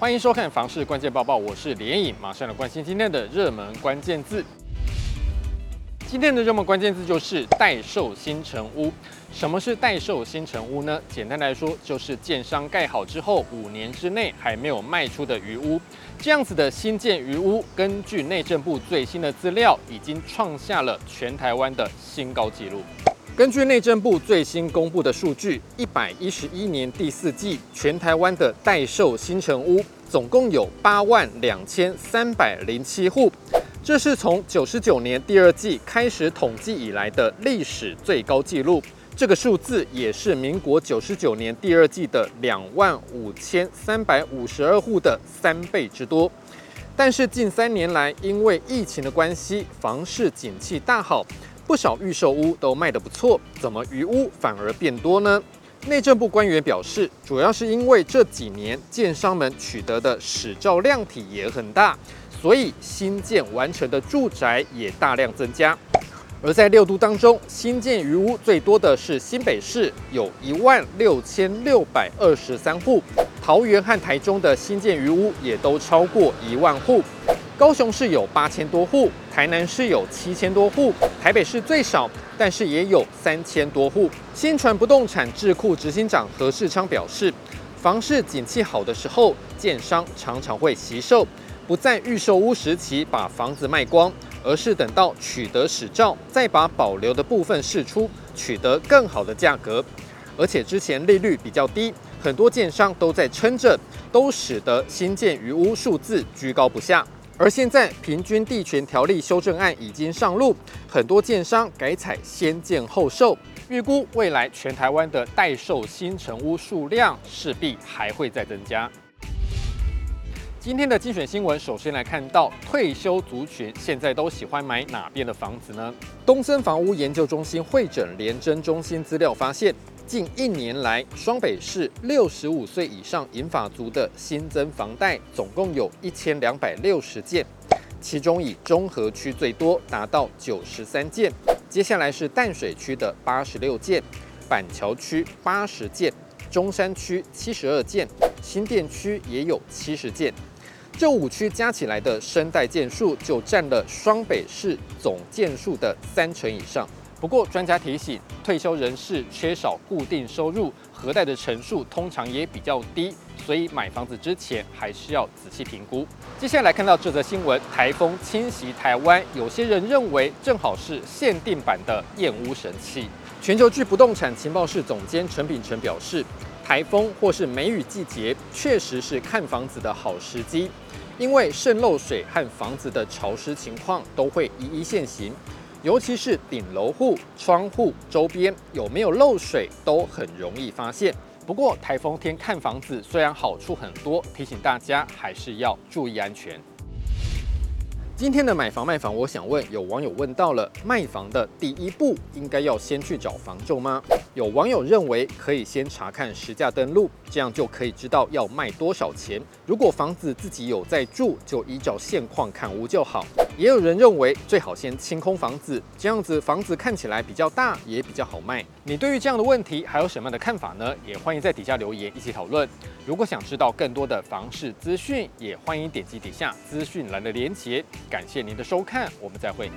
欢迎收看房市关键报报，我是连颖，马上来关心今天的热门关键字。今天的热门关键字就是待售新城屋。什么是待售新城屋呢？简单来说，就是建商盖好之后五年之内还没有卖出的余屋。这样子的新建余屋，根据内政部最新的资料，已经创下了全台湾的新高纪录。根据内政部最新公布的数据，一百一十一年第四季全台湾的待售新成屋总共有八万两千三百零七户。这是从九十九年第二季开始统计以来的历史最高纪录，这个数字也是民国九十九年第二季的两万五千三百五十二户的三倍之多。但是近三年来，因为疫情的关系，房市景气大好，不少预售屋都卖得不错，怎么余屋反而变多呢？内政部官员表示，主要是因为这几年建商们取得的使照量体也很大。所以新建完成的住宅也大量增加，而在六都当中，新建余屋最多的是新北市，有一万六千六百二十三户；桃园和台中的新建余屋也都超过一万户；高雄市有八千多户，台南市有七千多户，台北市最少，但是也有三千多户。新传不动产智库执行长何世昌表示，房市景气好的时候，建商常常会惜售。不在预售屋时期把房子卖光，而是等到取得使照，再把保留的部分释出，取得更好的价格。而且之前利率比较低，很多建商都在撑着，都使得新建余屋数字居高不下。而现在平均地权条例修正案已经上路，很多建商改采先建后售，预估未来全台湾的待售新成屋数量势必还会再增加。今天的精选新闻，首先来看到退休族群现在都喜欢买哪边的房子呢？东森房屋研究中心会诊联征中心资料发现，近一年来，双北市六十五岁以上银发族的新增房贷总共有一千两百六十件，其中以中和区最多，达到九十三件，接下来是淡水区的八十六件，板桥区八十件，中山区七十二件，新店区也有七十件。这五区加起来的生贷件数就占了双北市总件数的三成以上。不过，专家提醒，退休人士缺少固定收入，核贷的成数通常也比较低，所以买房子之前还是要仔细评估。接下来看到这则新闻：台风侵袭台湾，有些人认为正好是限定版的验屋神器。全球巨不动产情报室总监陈秉承表示。台风或是梅雨季节，确实是看房子的好时机，因为渗漏水和房子的潮湿情况都会一一现形，尤其是顶楼户、窗户周边有没有漏水，都很容易发现。不过台风天看房子虽然好处很多，提醒大家还是要注意安全。今天的买房卖房，我想问，有网友问到了卖房的第一步，应该要先去找房仲吗？有网友认为可以先查看实价登录，这样就可以知道要卖多少钱。如果房子自己有在住，就依照现况看屋就好。也有人认为最好先清空房子，这样子房子看起来比较大，也比较好卖。你对于这样的问题还有什么样的看法呢？也欢迎在底下留言一起讨论。如果想知道更多的房市资讯，也欢迎点击底下资讯栏的连结。感谢您的收看，我们再会。